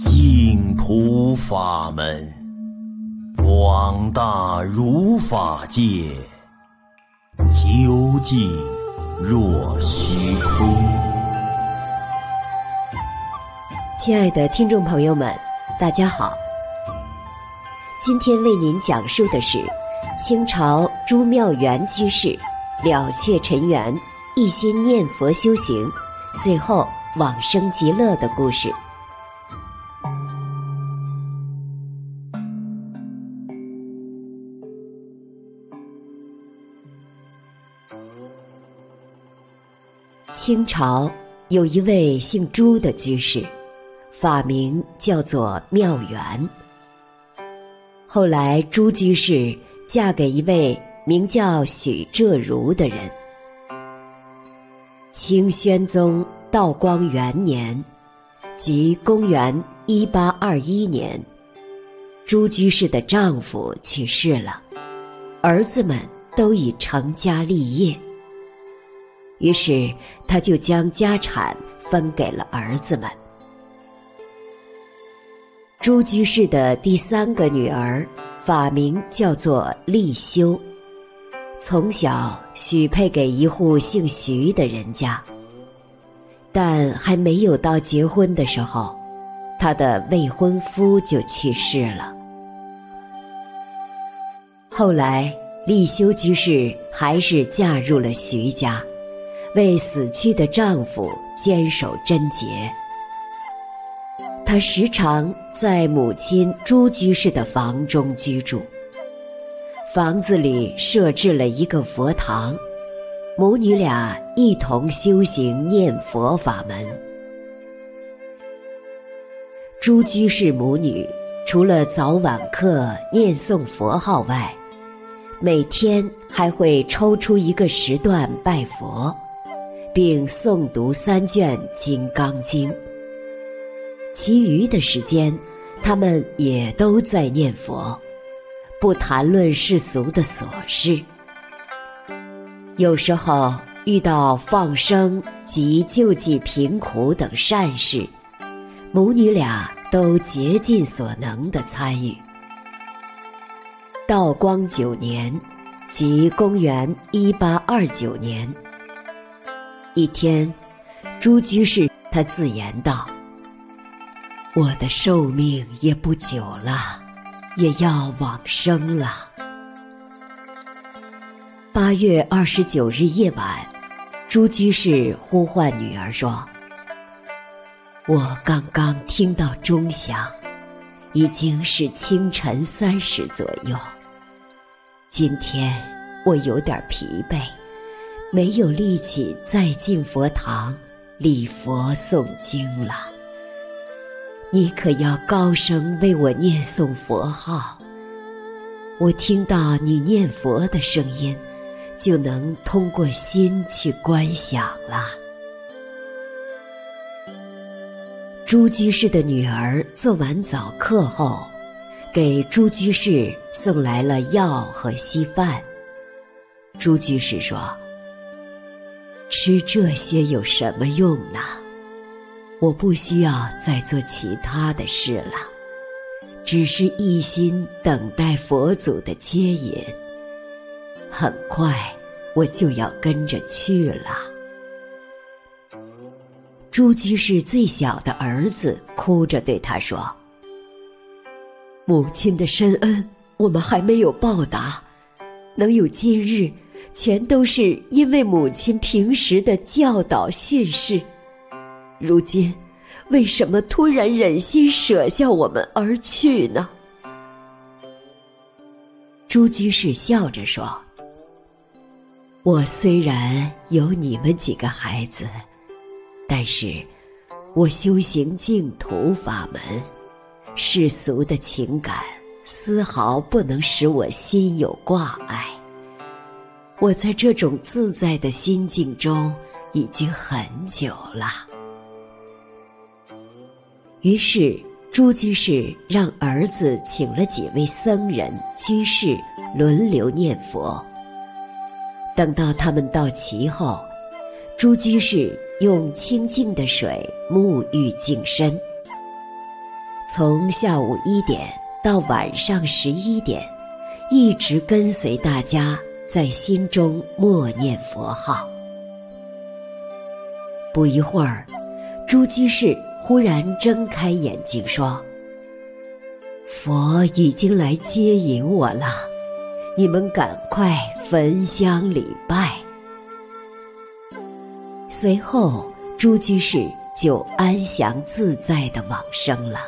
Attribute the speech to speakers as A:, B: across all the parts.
A: 净土法门，广大如法界，究竟若虚空。
B: 亲爱的听众朋友们，大家好。今天为您讲述的是清朝朱妙元居士了却尘缘，一心念佛修行，最后往生极乐的故事。清朝有一位姓朱的居士，法名叫做妙元。后来朱居士嫁给一位名叫许浙如的人。清宣宗道光元年，即公元一八二一年，朱居士的丈夫去世了，儿子们都已成家立业。于是，他就将家产分给了儿子们。朱居士的第三个女儿，法名叫做丽修，从小许配给一户姓徐的人家，但还没有到结婚的时候，她的未婚夫就去世了。后来，丽修居士还是嫁入了徐家。为死去的丈夫坚守贞洁，她时常在母亲朱居士的房中居住。房子里设置了一个佛堂，母女俩一同修行念佛法门。朱居士母女除了早晚课念诵佛号外，每天还会抽出一个时段拜佛。并诵读三卷《金刚经》，其余的时间，他们也都在念佛，不谈论世俗的琐事。有时候遇到放生及救济贫苦等善事，母女俩都竭尽所能的参与。道光九年，即公元一八二九年。一天，朱居士他自言道：“我的寿命也不久了，也要往生了。”八月二十九日夜晚，朱居士呼唤女儿说：“我刚刚听到钟响，已经是清晨三时左右。今天我有点疲惫。”没有力气再进佛堂礼佛诵经了。你可要高声为我念诵佛号。我听到你念佛的声音，就能通过心去观想了。朱居士的女儿做完早课后，给朱居士送来了药和稀饭。朱居士说。吃这些有什么用呢？我不需要再做其他的事了，只是一心等待佛祖的接引。很快我就要跟着去了。朱居士最小的儿子哭着对他说：“母亲的深恩，我们还没有报答，能有今日。”全都是因为母亲平时的教导训示，如今为什么突然忍心舍下我们而去呢？朱居士笑着说：“我虽然有你们几个孩子，但是我修行净土法门，世俗的情感丝毫不能使我心有挂碍。”我在这种自在的心境中已经很久了。于是朱居士让儿子请了几位僧人居士轮流念佛。等到他们到齐后，朱居士用清净的水沐浴净身。从下午一点到晚上十一点，一直跟随大家在心中默念佛号。不一会儿，朱居士忽然睁开眼睛说：“佛已经来接引我了，你们赶快焚香礼拜。”随后，朱居士就安详自在地往生了。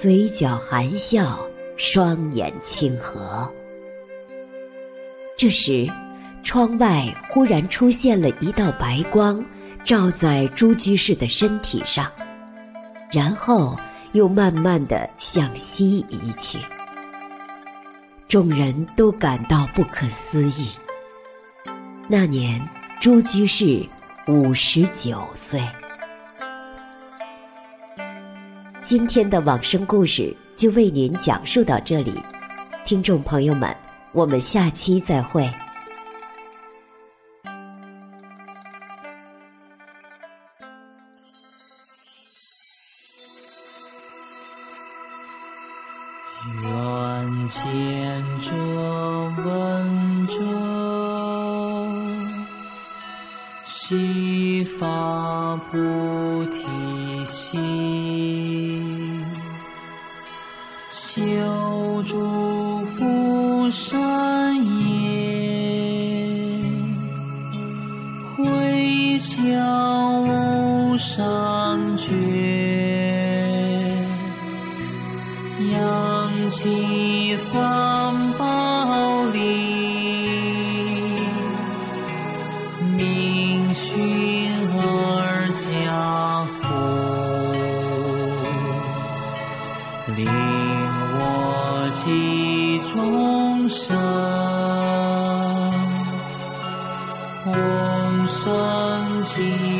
B: 嘴角含笑，双眼清和。这时，窗外忽然出现了一道白光，照在朱居士的身体上，然后又慢慢的向西移去。众人都感到不可思议。那年，朱居士五十九岁。今天的往生故事就为您讲述到这里，听众朋友们，我们下期再会。
A: 愿见者闻者，悉发菩提心。上觉，扬起三宝力，命熏而家福，我济众生，往生极。